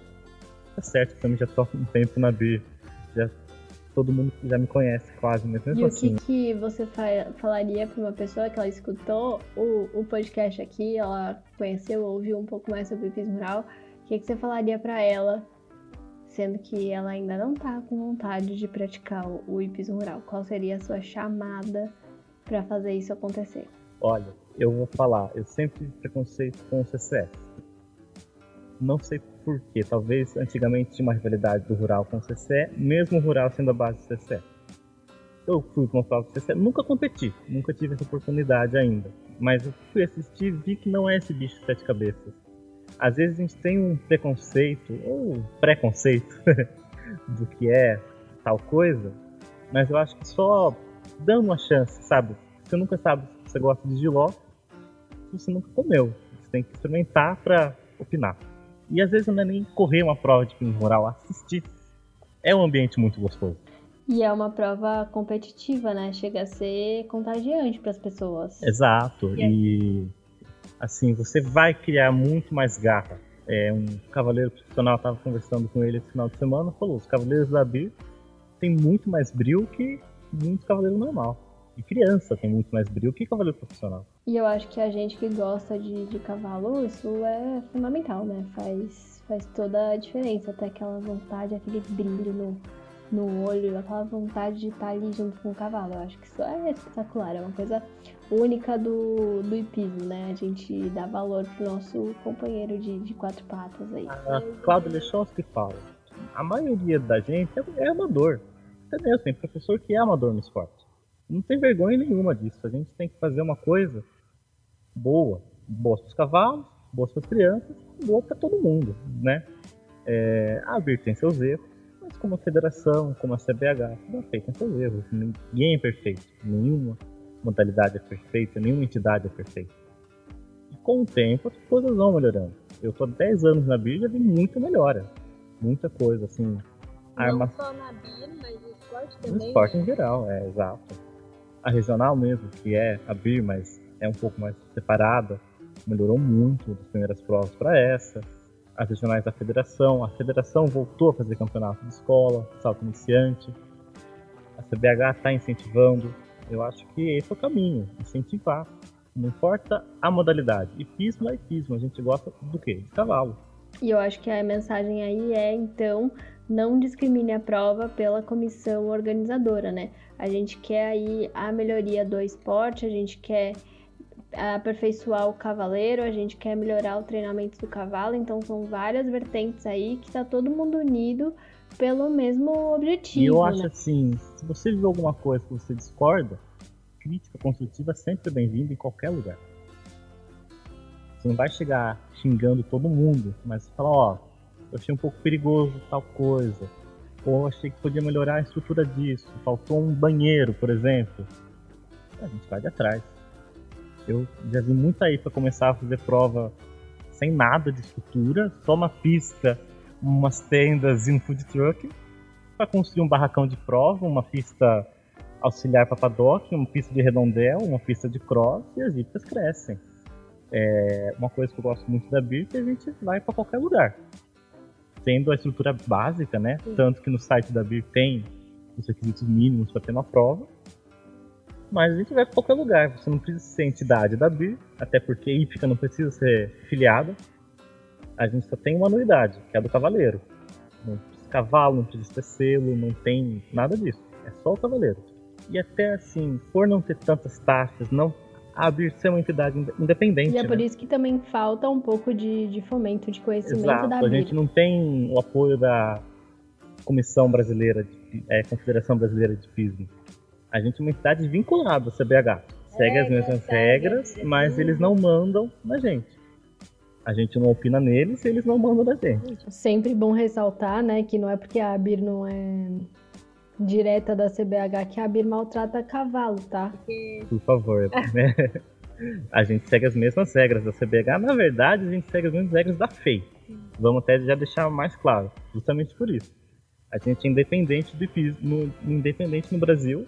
Tá certo, eu também já tô um tempo na Bir. Já, todo mundo já me conhece quase, mas mesmo E o assim. que, que você fa- falaria para uma pessoa que ela escutou o, o podcast aqui, ela conheceu, ouviu um pouco mais sobre o hipismo rural, o que, que você falaria para ela, sendo que ela ainda não tá com vontade de praticar o, o hipismo rural? Qual seria a sua chamada para fazer isso acontecer? Olha, eu vou falar, eu sempre tive preconceito com o CCS. Não sei porquê, talvez antigamente tinha uma rivalidade do rural com o CCE, mesmo o rural sendo a base do CCE. Eu fui para uma prova CCE, nunca competi, nunca tive essa oportunidade ainda. Mas eu fui assistir e vi que não é esse bicho de sete cabeças. Às vezes a gente tem um preconceito, ou preconceito, do que é tal coisa, mas eu acho que só dando uma chance, sabe? Você nunca sabe se você gosta de giló, se você nunca comeu. Você tem que experimentar para opinar. E às vezes não é nem correr uma prova de pinho rural, assistir. É um ambiente muito gostoso. E é uma prova competitiva, né? Chega a ser contagiante para as pessoas. Exato. E assim, você vai criar muito mais garra. É, um cavaleiro profissional estava conversando com ele esse final de semana, falou: os cavaleiros da BIR têm muito mais brilho que muito cavaleiro normal. E criança tem muito mais brilho que cavaleiro profissional. E eu acho que a gente que gosta de, de cavalo, isso é fundamental, né? Faz, faz toda a diferença. Até aquela vontade, aquele brilho no, no olho, aquela vontade de estar ali junto com o cavalo. Eu acho que isso é espetacular, é uma coisa única do, do hipismo, né? A gente dá valor pro nosso companheiro de, de quatro patas aí. A Cláudia Lechowski fala: a maioria da gente é, é amador. Até mesmo, tem professor que é amador no esporte. Não tem vergonha nenhuma disso. A gente tem que fazer uma coisa boa. Boa para os cavalos, boa para as crianças, boa para todo mundo, né? É, a BIR tem seus erros, mas como a federação, como a CBH, cada feita tem seus erros. Ninguém é perfeito. Nenhuma modalidade é perfeita, nenhuma entidade é perfeita. E com o tempo as coisas vão melhorando. Eu tô há 10 anos na BIR e já vi muita melhora. Muita coisa, assim. Não só na BIR, mas no esporte No também. esporte né? em geral, é exato. A regional mesmo, que é a BIR, mas é um pouco mais separada, melhorou muito das primeiras provas para essa. As regionais da federação, a federação voltou a fazer campeonato de escola, salto iniciante. A CBH está incentivando. Eu acho que esse é o caminho, incentivar. Não importa a modalidade. Hipismo é hipismo, a gente gosta do quê? De cavalo. E eu acho que a mensagem aí é, então, não discrimine a prova pela comissão organizadora, né? A gente quer aí a melhoria do esporte, a gente quer aperfeiçoar o cavaleiro, a gente quer melhorar o treinamento do cavalo, então são várias vertentes aí que tá todo mundo unido pelo mesmo objetivo, E eu acho né? assim, se você viu alguma coisa que você discorda, crítica construtiva é sempre bem-vinda em qualquer lugar. Você não vai chegar xingando todo mundo, mas você fala, ó, eu achei um pouco perigoso tal coisa. Ou achei que podia melhorar a estrutura disso. Faltou um banheiro, por exemplo. A gente vai de atrás. Eu já vi muito aí para começar a fazer prova sem nada de estrutura, só uma pista, umas tendas e um food truck para construir um barracão de prova, uma pista auxiliar para paddock, uma pista de redondel, uma pista de cross e as hípicas crescem. É uma coisa que eu gosto muito da BIR é a gente vai para qualquer lugar. Tendo a estrutura básica, né? Tanto que no site da BIR tem os requisitos mínimos para ter uma prova. Mas a gente vai para qualquer lugar, você não precisa ser entidade da BIR, até porque Ípica não precisa ser filiada. A gente só tem uma anuidade, que é a do cavaleiro. Não precisa cavalo, não precisa ter selo, não tem nada disso. É só o cavaleiro. E até assim, por não ter tantas taxas, não abrir ser uma entidade independente. E é por né? isso que também falta um pouco de, de fomento, de conhecimento Exato, da a BIR. gente não tem o apoio da Comissão Brasileira, de, é, Confederação Brasileira de Pismo. A gente é uma entidade vinculada à CBH. Segue as mesmas regras, mas eles não mandam na gente. A gente não opina neles e eles não mandam na gente. Sempre bom ressaltar, né, que não é porque a ABIR não é direta da CBH que a ABIR maltrata cavalo, tá? Porque Por favor. né? A gente segue as mesmas regras da CBH. Na verdade, a gente segue as mesmas regras da FEI. Vamos até já deixar mais claro. Justamente por isso. A gente é independente do no, independente no Brasil,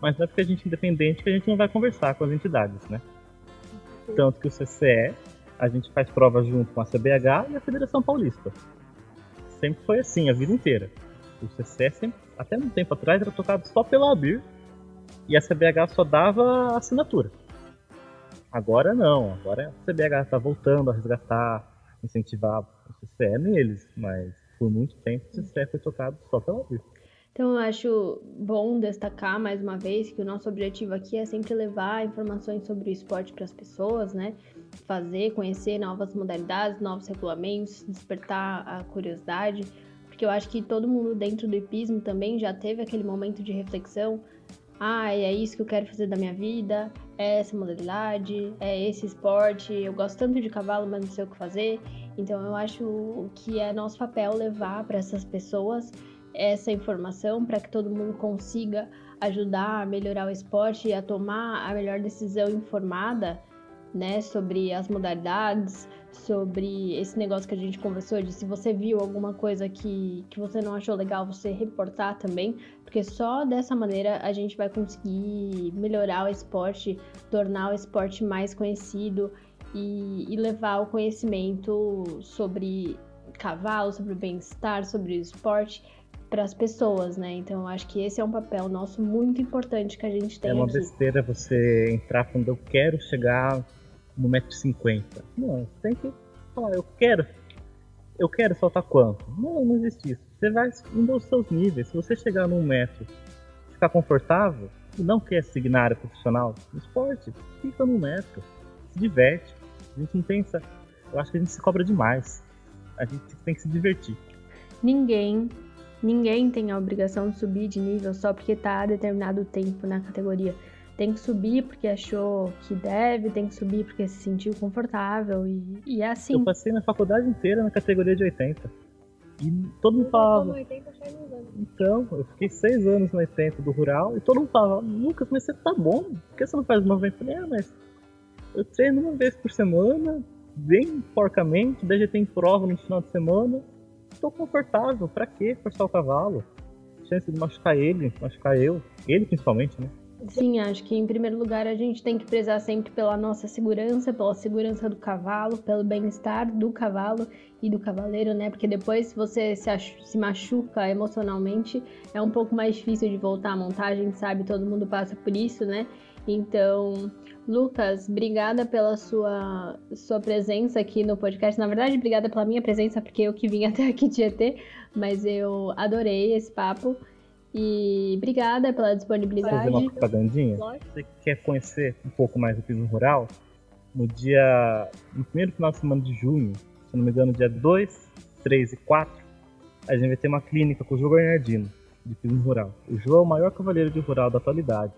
mas não é porque a gente é independente que a gente não vai conversar com as entidades, né? Tanto que o CCE, a gente faz prova junto com a CBH e a Federação Paulista. Sempre foi assim, a vida inteira. O CCE, sempre, até um tempo atrás, era tocado só pela ABIR e a CBH só dava assinatura. Agora não, agora a CBH está voltando a resgatar, incentivar o CCE neles, mas por muito tempo o CCE foi tocado só pela ABIR. Então eu acho bom destacar mais uma vez que o nosso objetivo aqui é sempre levar informações sobre o esporte para as pessoas, né? Fazer, conhecer novas modalidades, novos regulamentos, despertar a curiosidade, porque eu acho que todo mundo dentro do hipismo também já teve aquele momento de reflexão. Ah, é isso que eu quero fazer da minha vida, é essa modalidade, é esse esporte, eu gosto tanto de cavalo, mas não sei o que fazer. Então eu acho que é nosso papel levar para essas pessoas essa informação para que todo mundo consiga ajudar a melhorar o esporte e a tomar a melhor decisão informada, né, sobre as modalidades, sobre esse negócio que a gente conversou de se você viu alguma coisa que, que você não achou legal, você reportar também, porque só dessa maneira a gente vai conseguir melhorar o esporte, tornar o esporte mais conhecido e, e levar o conhecimento sobre cavalo, sobre o bem-estar, sobre o esporte para as pessoas, né? Então eu acho que esse é um papel nosso muito importante que a gente tem É uma aqui. besteira você entrar falando eu quero chegar no 1,50m. Não, você tem que falar, eu quero. Eu quero saltar quanto? Não, não existe isso. Você vai indo aos seus níveis. Se você chegar num metro ficar confortável e não quer seguir na área profissional, no esporte, fica num metro. Se diverte. A gente não pensa. Eu acho que a gente se cobra demais. A gente tem que se divertir. Ninguém, ninguém tem a obrigação de subir de nível só porque tá há determinado tempo na categoria. Tem que subir porque achou que deve, tem que subir porque se sentiu confortável e, e é assim. Eu passei na faculdade inteira na categoria de 80. E todo mundo falava, no 80 faz uns anos. Então, eu fiquei seis anos no 80 do rural e todo mundo falava, Lucas, mas você tá bom, por que você não faz 90? Eu falei, ah, mas eu treino uma vez por semana, bem porcamente, daí já tem prova no final de semana, tô confortável, pra que forçar o cavalo? Chance de machucar ele, machucar eu, ele principalmente, né? Sim, acho que em primeiro lugar a gente tem que prezar sempre pela nossa segurança, pela segurança do cavalo, pelo bem-estar do cavalo e do cavaleiro, né? Porque depois, se você se, se machuca emocionalmente, é um pouco mais difícil de voltar a gente sabe, todo mundo passa por isso, né? Então, Lucas, obrigada pela sua, sua presença aqui no podcast. Na verdade, obrigada pela minha presença, porque eu que vim até aqui te ter, mas eu adorei esse papo. E obrigada pela disponibilidade. Fazer uma propagandinha. Lógico. você quer conhecer um pouco mais do piso rural, no dia. no primeiro final de semana de junho, se não me engano, dia 2, 3 e 4, a gente vai ter uma clínica com o João Bernardino, de piso rural. O João é o maior cavaleiro de rural da atualidade.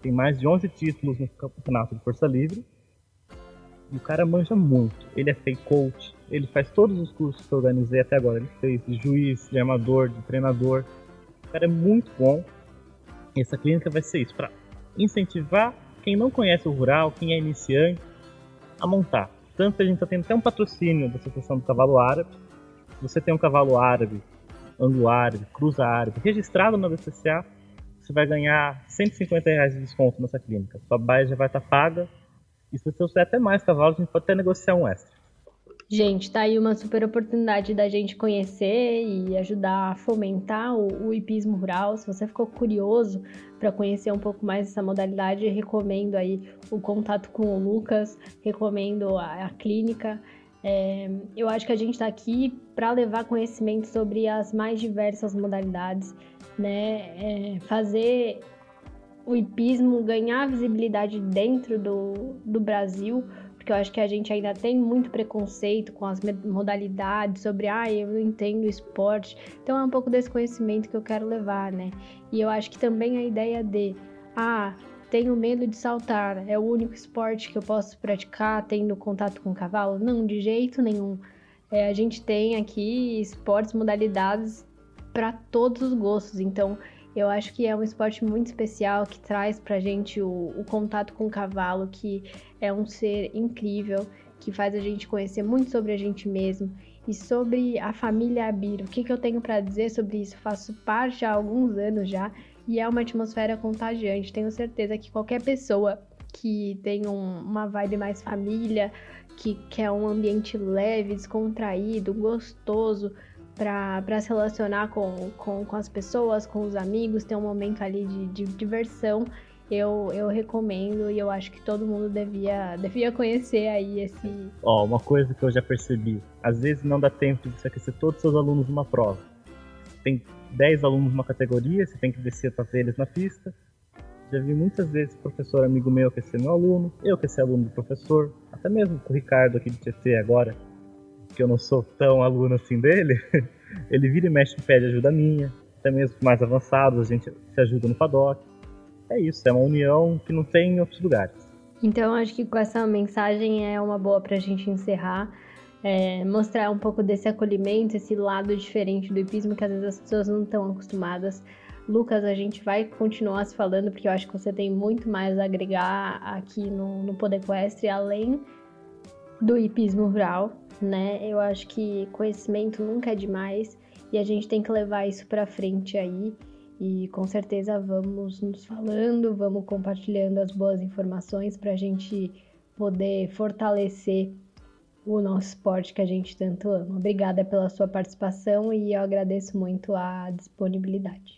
Tem mais de 11 títulos no campeonato de força livre. E o cara manja muito. Ele é fake coach, ele faz todos os cursos que eu organizei até agora. Ele fez de juiz, de armador, de treinador. O cara é muito bom. E essa clínica vai ser isso, para incentivar quem não conhece o rural, quem é iniciante, a montar. Tanto que a gente está tendo até um patrocínio da Associação do Cavalo Árabe. Você tem um cavalo árabe, ângulo árabe, cruza árabe, registrado na BCCA, você vai ganhar 150 reais de desconto nessa clínica. Sua baia já vai estar paga. E se você usar até mais cavalos, a gente pode até negociar um extra. Gente, tá aí uma super oportunidade da gente conhecer e ajudar a fomentar o, o hipismo rural. Se você ficou curioso para conhecer um pouco mais essa modalidade, recomendo aí o contato com o Lucas, recomendo a, a clínica. É, eu acho que a gente está aqui para levar conhecimento sobre as mais diversas modalidades, né? É, fazer o hipismo ganhar visibilidade dentro do, do Brasil porque eu acho que a gente ainda tem muito preconceito com as modalidades, sobre, ah, eu não entendo esporte. Então é um pouco desse conhecimento que eu quero levar, né? E eu acho que também a ideia de, ah, tenho medo de saltar, é o único esporte que eu posso praticar tendo contato com o cavalo? Não, de jeito nenhum. É, a gente tem aqui esportes, modalidades para todos os gostos, então eu acho que é um esporte muito especial que traz pra gente o, o contato com o cavalo, que é um ser incrível, que faz a gente conhecer muito sobre a gente mesmo e sobre a família Abir. O que, que eu tenho para dizer sobre isso? Faço parte há alguns anos já e é uma atmosfera contagiante. Tenho certeza que qualquer pessoa que tem um, uma vibe mais família, que quer um ambiente leve, descontraído, gostoso, para se relacionar com, com, com, as pessoas, com os amigos, ter um momento ali de, de diversão, eu, eu recomendo e eu acho que todo mundo devia, devia conhecer aí esse. Ó, oh, uma coisa que eu já percebi: às vezes não dá tempo de você aquecer todos os seus alunos numa prova. Tem 10 alunos numa categoria, você tem que descer para ver eles na pista. Já vi muitas vezes professor amigo meu aquecer meu aluno, eu aquecer aluno do professor, até mesmo com o Ricardo aqui de TT agora, que eu não sou tão aluno assim dele, ele vira e mexe pede ajuda minha, até mesmo mais avançados, a gente se ajuda no paddock. É isso, é uma união que não tem em outros lugares. Então acho que com essa mensagem é uma boa para a gente encerrar. É, mostrar um pouco desse acolhimento, esse lado diferente do hipismo que às vezes as pessoas não estão acostumadas. Lucas, a gente vai continuar se falando porque eu acho que você tem muito mais a agregar aqui no, no Poder Equestre, além do hipismo rural né? Eu acho que conhecimento nunca é demais e a gente tem que levar isso para frente aí. E com certeza vamos nos falando, vamos compartilhando as boas informações para a gente poder fortalecer o nosso esporte que a gente tanto ama. Obrigada pela sua participação e eu agradeço muito a disponibilidade.